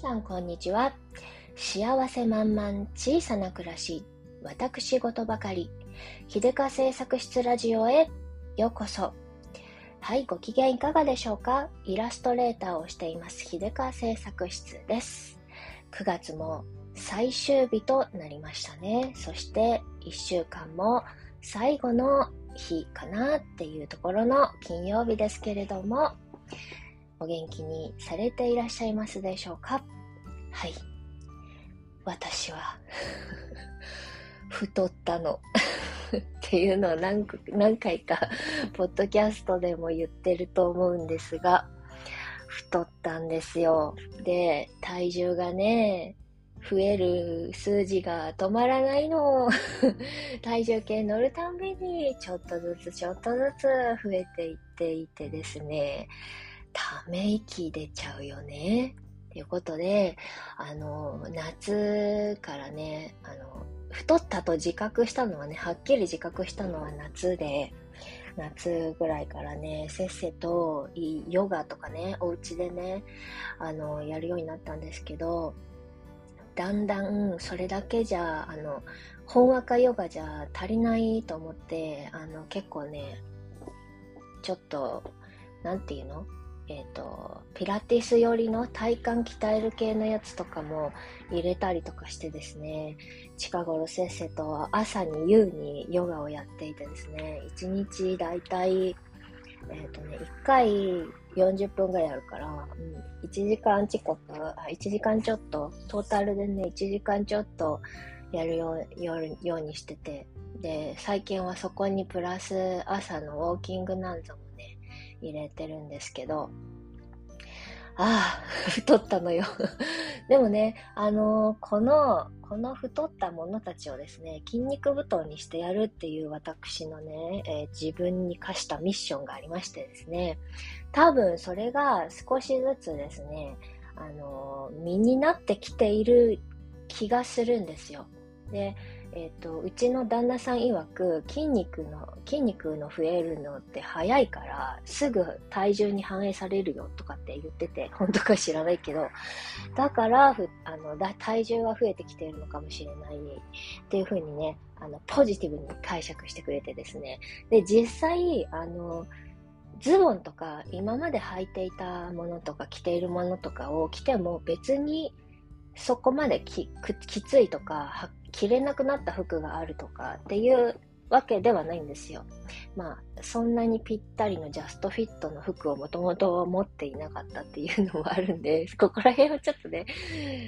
さんこんにちは。幸せ満々小さな暮らし、私事ばかり、秀香製作室ラジオへようこそ。はい、ご機嫌いかがでしょうか？イラストレーターをしています、秀香製作室です。9月も最終日となりましたね。そして1週間も最後の日かなっていうところの金曜日ですけれども、お元気にされていらっしゃいますでしょうか？はい。私は 太ったのっていうのを何何回か、ポッドキャストでも言ってると思うんですが、太ったんですよ。で、体重がね、増える数字が止まらないの。体重計乗るたんびに、ちょっとずつちょっとずつ増えていっていてですね、ため息出ちゃうよね。ということで、あの、夏からね、あの、太ったと自覚したのはね、はっきり自覚したのは夏で、夏ぐらいからね、せっせとヨガとかね、お家でね、あの、やるようになったんですけど、だんだんそれだけじゃ、あの、本和歌ヨガじゃ足りないと思って、あの、結構ね、ちょっと、なんていうの？え、ー、と、ピラティス寄りの体幹鍛える系のやつとかも入れたりとかしてですね、近頃せっせと朝に夕にヨガをやっていてですね、1日だいたい、えっ、ー、とね、1回40分ぐらいあるから、うん、1時間ちこっと、1時間ちょっと、トータルでね、1時間ちょっとやるようようにしてて、で、最近はそこにプラス朝のウォーキングなんぞも入れてるんですけど、ああ、太ったのよ でもね、あのー、この、この太ったものたちをですね、筋肉布団にしてやるっていう私のね、えー、自分に課したミッションがありましてですね、多分それが少しずつですね、あのー、身になってきている気がするんですよ。で、え、ー、と、うちの旦那さん曰く、筋肉の、筋肉の増えるのって早いから、すぐ体重に反映されるよとかって言ってて、本当か知らないけど、だから、あの、体重が増えてきているのかもしれないっていうふうにね、あの、ポジティブに解釈してくれてですね。で、実際、あの、ズボンとか、今まで履いていたものとか、着ているものとかを着ても別に、そこまできついとか、着れなくなった服があるとかっていうわけではないんですよ。まあ、そんなにぴったりのジャストフィットの服をもともと持っていなかったっていうのもあるんで、ここら辺はちょっとね、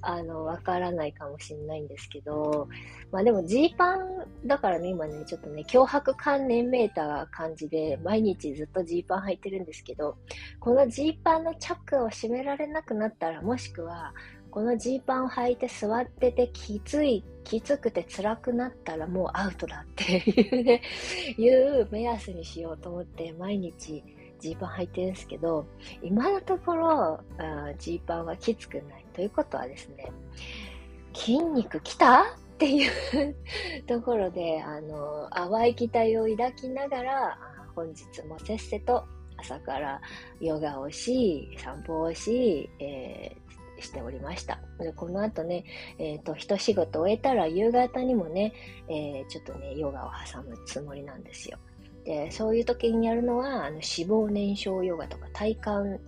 あの、わからないかもしれないんですけど、まあでもジーパンだからね、今ね、ちょっとね、脅迫観念めいた感じで、毎日ずっとジーパン履いてるんですけど、このジーパンのチャックを閉められなくなったら、もしくは、このジーパンを履いて座っててきつい、きつくて辛くなったらもうアウトだっていうね、いう目安にしようと思って毎日ジーパン履いてるんですけど、今のところ、ジーパンはきつくないということはですね、筋肉きたっていうところで、あの、淡い期待を抱きながら、本日もせっせと朝からヨガをし、散歩をし、えーしておりました。でこの後ね、えっ、ー、と、一仕事終えたら夕方にもね、えー、ちょっとね、ヨガを挟むつもりなんですよ。で、そういう時にやるのは、あの脂肪燃焼ヨガとか体幹、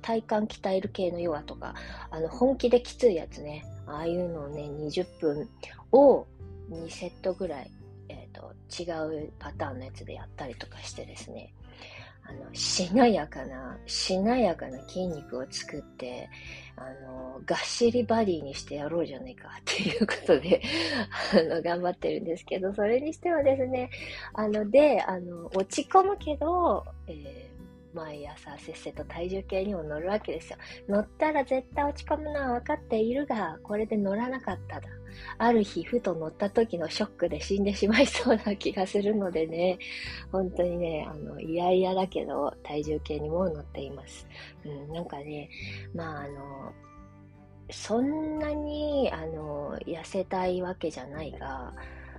体幹鍛える系のヨガとか、あの、本気できついやつね、ああいうのをね、20分を2セットぐらい、えっ、ー、と、違うパターンのやつでやったりとかしてですね、あの、しなやかな、しなやかな筋肉を作って、あの、がっしりバディにしてやろうじゃないかっていうことで、あの、頑張ってるんですけど、それにしてはですね、あの、で、あの、落ち込むけど、え毎朝せっせと体重計にも乗るわけですよ。乗ったら絶対落ち込むのは分かっているが、これで乗らなかっただ。ある日、ふと乗った時のショックで死んでしまいそうな気がするのでね、本当にね、あの、いやいやだけど、体重計にも乗っています。うん、なんかね、まあ、あの、そんなに、あの、痩せたいわけじゃないが、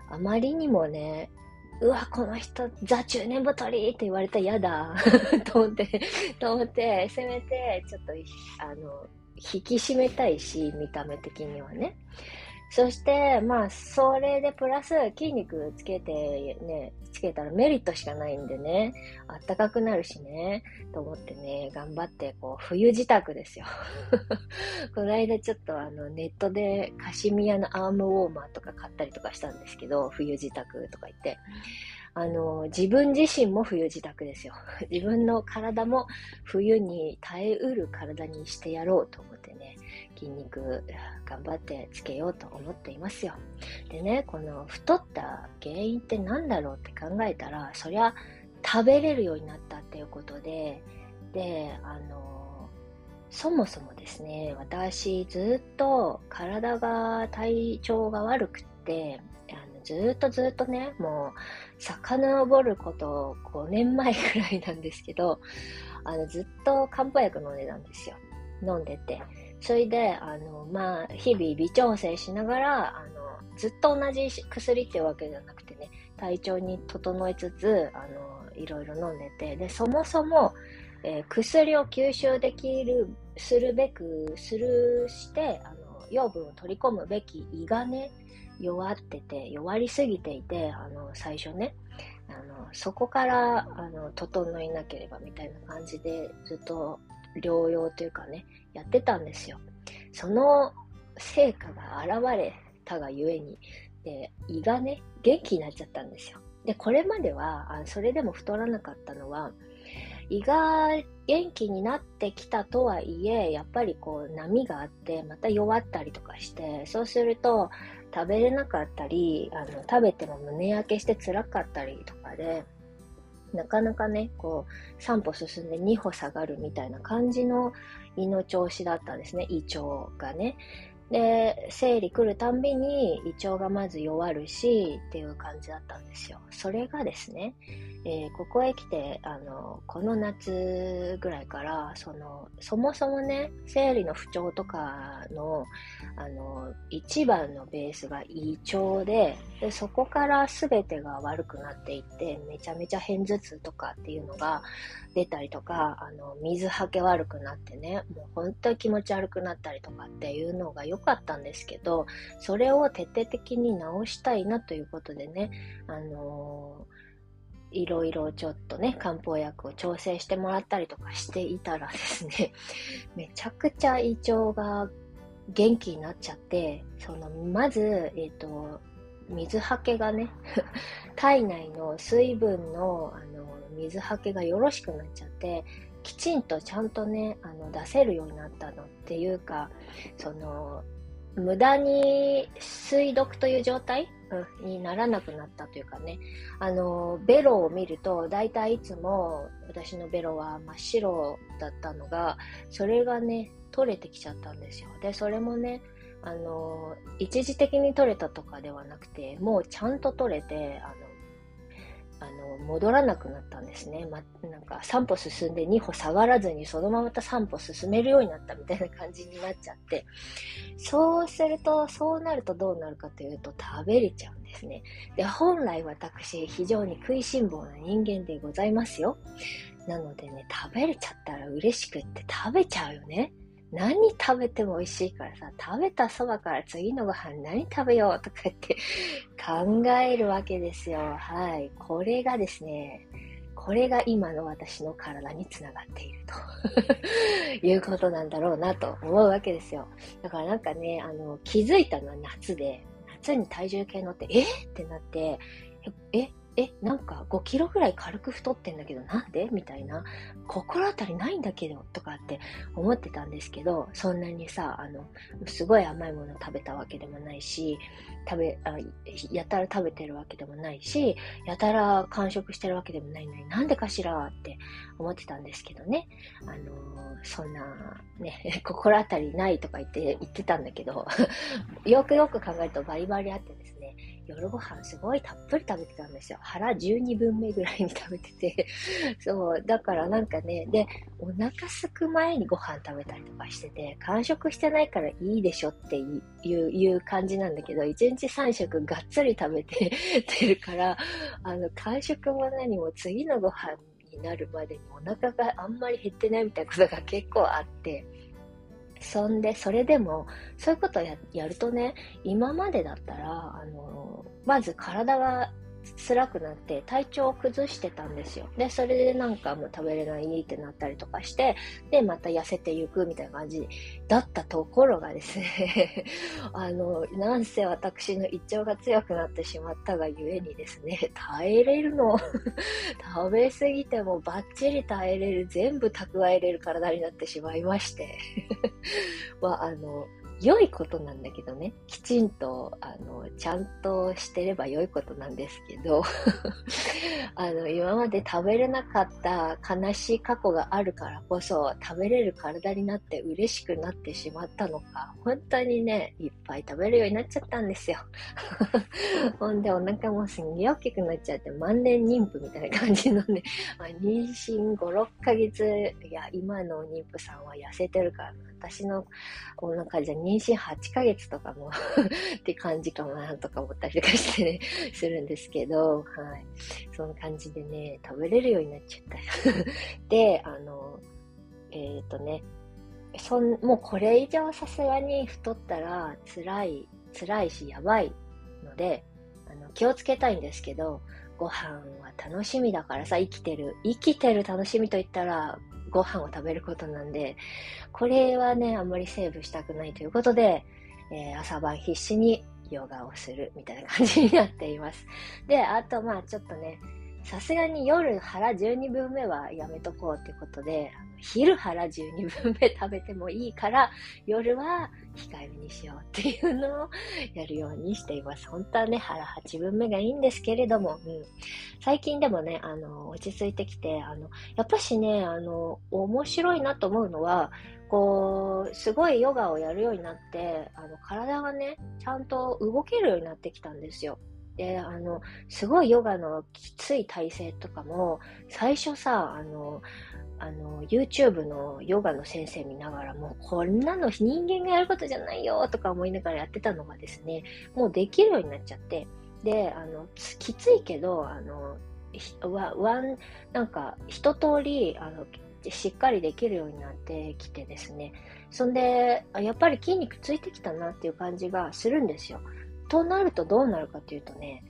あまりにもね、うわ、この人、ザ中年太りって言われたら嫌だ と思って、と思って、せめて、ちょっと、あの、引き締めたいし、見た目的にはね。そして、まあ、それでプラス筋肉つけてね、つけたらメリットしかないんでね、あったかくなるしね、と思ってね、頑張って、こう、冬支度ですよ。この間ちょっとあの、ネットでカシミヤのアームウォーマーとか買ったりとかしたんですけど、冬支度とか言って。あの、自分自身も冬自宅ですよ。自分の体も冬に耐えうる体にしてやろうと思ってね、筋肉頑張ってつけようと思っていますよ。でね、この太った原因って何だろうって考えたら、そりゃ食べれるようになったっていうことで、で、あの、そもそもですね、私ずっと体が体調が悪くって、ずっとずっとね、もう、遡ること5年前くらいなんですけど、あの、ずっと漢方薬飲んでたんですよ。飲んでて。それで、あの、まあ、日々微調整しながら、あの、ずっと同じ薬っていうわけじゃなくてね、体調に整えつつ、あの、いろいろ飲んでて、で、そもそも、えー、薬を吸収できる、するべく、するして、あの、養分を取り込むべき胃がね、弱ってて、弱りすぎていて、あの、最初ね、あの、そこから、あの、整いなければみたいな感じで、ずっと療養というかね、やってたんですよ。その成果が現れたがゆえに、で、胃がね、元気になっちゃったんですよ。で、これまでは、あそれでも太らなかったのは、胃が元気になってきたとはいえ、やっぱりこう波があって、また弱ったりとかして、そうすると、食べれなかったり、あの、食べても胸焼けして辛かったりとかで、なかなかね、こう、3歩進んで2歩下がるみたいな感じの胃の調子だったんですね、胃腸がね。で、生理来るたんびに胃腸がまず弱るし、っていう感じだったんですよ。それがですね、えー、ここへ来て、あの、この夏ぐらいから、その、そもそもね、生理の不調とかの、あの、一番のベースが胃腸で、で、そこから全てが悪くなっていって、めちゃめちゃ偏頭痛とかっていうのが出たりとか、あの、水はけ悪くなってね、もう本当に気持ち悪くなったりとかっていうのがよ良かったんですけど、それを徹底的に直したいなということでね、あのーいろいろちょっとね、漢方薬を調整してもらったりとかしていたらですね、めちゃくちゃ胃腸が元気になっちゃって、その、まず、えっ、ー、と、水はけがね、体内の水分の、あの、水はけがよろしくなっちゃって、きちんとちゃんとね、あの、出せるようになったのっていうか、その、無駄に水毒という状態、うん、にならなくなったというかね、あの、ベロを見ると、大体いつも私のベロは真っ白だったのが、それがね、取れてきちゃったんですよ。で、それもね、あの、一時的に取れたとかではなくて、もうちゃんと取れて、あの、あの、戻らなくなったんですね。ま、なんか3歩進んで2歩下がらずにそのままた3歩進めるようになったみたいな感じになっちゃって、そうすると、そうなるとどうなるかというと食べれちゃうんですね。で、本来私、非常に食いしん坊な人間でございますよ。なのでね、食べれちゃったら嬉しくって食べちゃうよね。何食べても美味しいからさ、食べたそばから次のご飯何食べようとか言って 考えるわけですよ。はい。これがですね、これが今の私の体につながっていると いうことなんだろうなと思うわけですよ。だからなんかね、あの、気づいたのは夏で、夏に体重計乗って、え？ってなって、え、え、なんか5キロぐらい軽く太ってんだけど、なんで？みたいな。心当たりないんだけど、とかって思ってたんですけど、そんなにさ、あの、すごい甘いもの食べたわけでもないし、食べ、あやたら食べてるわけでもないし、やたら完食してるわけでもないのになんでかしらって思ってたんですけどね。あのそんな、ね、心当たりないとか言って、言ってたんだけど、よくよく考えるとバリバリあってです、夜ご飯すごいたっぷり食べてたんですよ。腹12分目ぐらいに食べてて。そう、だからなんかね、で、お腹すく前にご飯食べたりとかしてて、完食してないからいいでしょっていう感じなんだけど、1日3食がっつり食べててるから、あの、完食も何も次のご飯になるまでにお腹があんまり減ってないみたいなことが結構あって、そんで、それでも、そういうことをややるとね、今までだったら、あの、まず体が辛くなって体調を崩してたんですよ。で、それでなんかもう食べれないってなったりとかして、で、また痩せていくみたいな感じだったところがですね あの、なんせ私の胃腸が強くなってしまったがゆえにですね、耐えれるの 食べ過ぎてもバッチリ耐えれる、全部蓄えれる体になってしまいまして まあ、あの、良いことなんだけどね、きちんと、あの、ちゃんとしてれば良いことなんですけど、あの、今まで食べれなかった悲しい過去があるからこそ、食べれる体になって嬉しくなってしまったのか、本当にね、いっぱい食べるようになっちゃったんですよ。ほんで、お腹もすんげえ大きくなっちゃって、万年妊婦みたいな感じのね、まあ、妊娠5、6ヶ月、いや、今の妊婦さんは痩せてるから私のお腹じゃ妊妊娠8ヶ月とかも って感じかもなとか思ったりとかしてね、するんですけど、はい。そんな感じでね、食べれるようになっちゃった。で、あの、えっ、ー、とね、そん、もうこれ以上さすがに太ったら辛い、辛いしやばいので、あの、気をつけたいんですけど、ご飯は楽しみだからさ、生きてる。生きてる楽しみと言ったら、ご飯を食べることなんで、これはね、あんまりセーブしたくないということで、えー、朝晩必死にヨガをするみたいな感じになっています。で、あとまあちょっとね、さすがに夜腹12分目はやめとこうってことで、昼腹12分目食べてもいいから、夜は控えめにしようっていうのをやるようにしています。本当はね、腹8分目がいいんですけれども、うん、最近でもね、あの、落ち着いてきて、あの、やっぱしね、あの、面白いなと思うのは、こう、すごいヨガをやるようになって、あの、体がね、ちゃんと動けるようになってきたんですよ。で、あの、すごいヨガのきつい体勢とかも、最初さ、あの、あの、YouTube のヨガの先生見ながらも、こんなの人間がやることじゃないよとか思いながらやってたのがですね、もうできるようになっちゃって、で、あの、きついけど、あの、ワン、なんか、一通り、あの、しっかりできるようになってきてですね、そんで、やっぱり筋肉ついてきたなっていう感じがするんですよ。となるとどうなるかというとね、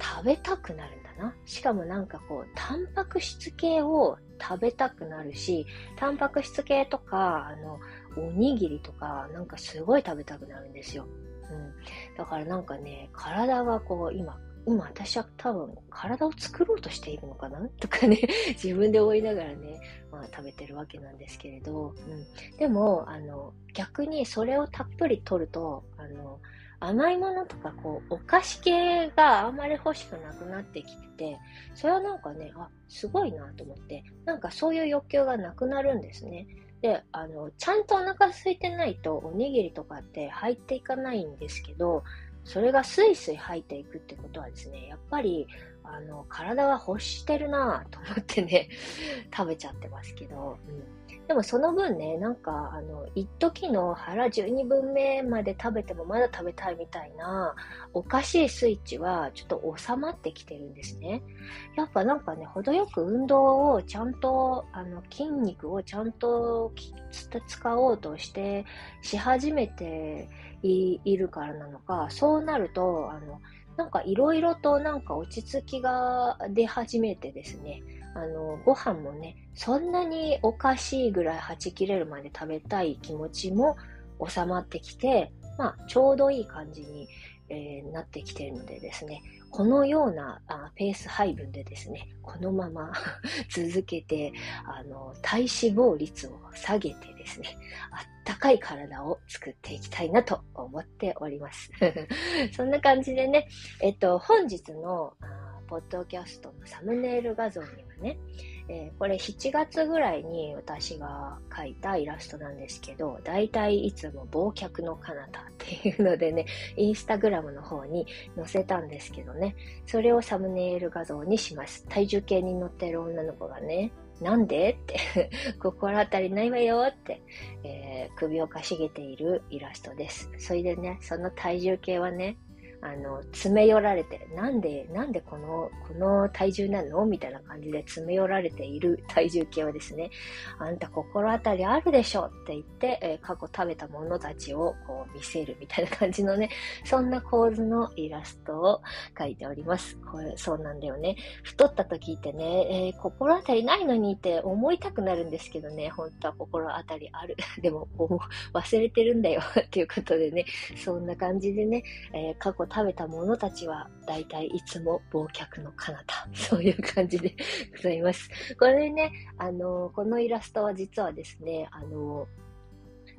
食べたくなるんだな。しかもなんかこう、タンパク質系を食べたくなるし、タンパク質系とか、あの、おにぎりとか、なんかすごい食べたくなるんですよ。うん。だからなんかね、体がこう、今、今私は多分体を作ろうとしているのかな？とかね、自分で思いながらね、まあ食べてるわけなんですけれど、うん。でも、あの、逆にそれをたっぷり取ると、あの、甘いものとか、こう、お菓子系があんまり欲しくなくなってきてて、それはなんかね、あ、すごいなと思って、なんかそういう欲求がなくなるんですね。で、あの、ちゃんとお腹空いてないと、おにぎりとかって入っていかないんですけど、それがスイスイ入っていくってことはですね、やっぱり、あの、体が欲してるなぁと思ってね、食べちゃってますけど、うんでもその分ね、なんか、あの、一時の腹12分目まで食べてもまだ食べたいみたいな、おかしいスイッチはちょっと収まってきてるんですね。やっぱなんかね、程よく運動をちゃんと、あの、筋肉をちゃんと使おうとして、し始めているからなのか、そうなると、あの、なんかいろいろとなんか落ち着きが出始めてですね、あの、ご飯もね、そんなにおかしいぐらいはち切れるまで食べたい気持ちも収まってきて、まあ、ちょうどいい感じに、えー、なってきてるのでですね、このようなあペース配分でですね、このまま 続けて、あの、体脂肪率を下げてですね、あったかい体を作っていきたいなと思っております。そんな感じでね、えっと、本日の、ポッドキャストのサムネイル画像にはね、えー、これ7月ぐらいに私が描いたイラストなんですけど、だいたいいつも忘却の彼方っていうのでね、インスタグラムの方に載せたんですけどね、それをサムネイル画像にします。体重計に乗ってる女の子がね、なんでって 心当たりないわよって、えー、首をかしげているイラストです。それでね、その体重計はね、あの、詰め寄られて、なんで、なんでこの、この体重なの？みたいな感じで詰め寄られている体重計はですね、あんた心当たりあるでしょって言って、えー、過去食べたものたちをこう見せるみたいな感じのね、そんな構図のイラストを描いております。これ、そうなんだよね。太った時ってね、えー、心当たりないのにって思いたくなるんですけどね、本当は心当たりある。でも、忘れてるんだよっていうことでね、そんな感じでね、えー、過去食べたものたちは、だいたいいつも忘却の彼方。そういう感じでございます。これね、あの、このイラストは実はですね、あの、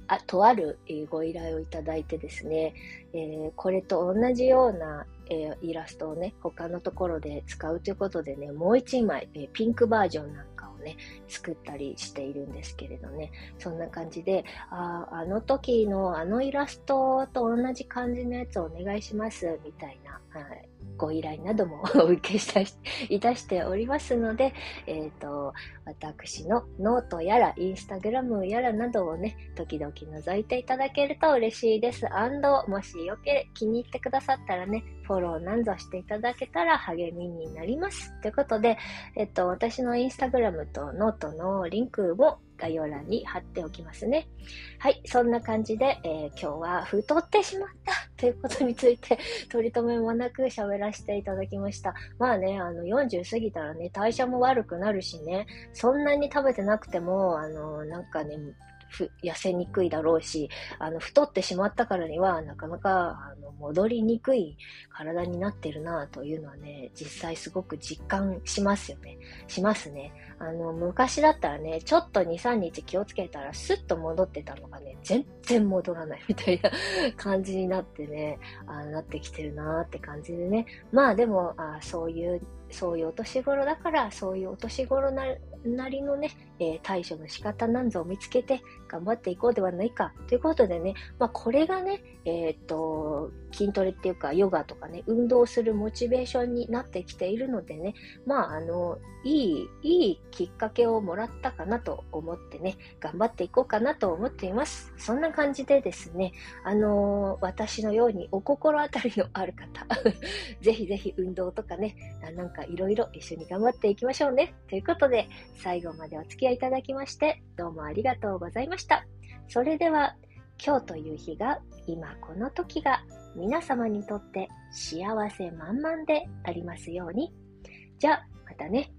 あとある、えご依頼をいただいてですね、えー、これと同じような、えー、イラストをね、他のところで使うということでね、もう一枚、えー、ピンクバージョンなんね、作ったりしているんですけれどね、そんな感じで、ああの時のあのイラストと同じ感じのやつをお願いします、みたいな、はい、ご依頼なども お受けしたいたしておりますので、えっ、ー、と、私のノートやら、インスタグラムやらなどをね、時々覗いていただけると嬉しいです。 and もしよけ、気に入ってくださったらね、フォローなんぞしていただけたら励みになります。ということで、えっと、私のインスタグラムとノートのリンクも概要欄に貼っておきますね。はい、そんな感じで、えー、今日は太ってしまった ということについて 取り留めもなく喋らせていただきました。まあね、あの40過ぎたらね、代謝も悪くなるしね、そんなに食べてなくても、あの、なんかね、痩せにくいだろうし、あの、太ってしまったからには、なかなか、あの、戻りにくい体になってるなというのはね、実際すごく実感しますよね。しますね。あの、昔だったらね、ちょっと2、3日気をつけたらスッと戻ってたのがね、全然戻らない みたいな感じになってね、あなってきてるなって感じでね。まあでも、あそういうそういうお年頃だから、そういうお年頃ななりのね、えー、対処の仕方なんぞを見つけて頑張っていこうではないかということでね、まあ、これがね、えー、っと、筋トレっていうか、ヨガとかね、運動するモチベーションになってきているのでね、まあ、あの、いい、いいきっかけをもらったかなと思ってね、頑張っていこうかなと思っています。そんな感じでですね、あの私のようにお心当たりのある方、ぜひぜひ運動とかね、なんかいろいろ一緒に頑張っていきましょうね。ということで、最後までお付き合いいただきまして、どうもありがとうございましたした。それでは、今日という日が、今この時が、皆様にとって幸せ満々でありますように。じゃあ、またね。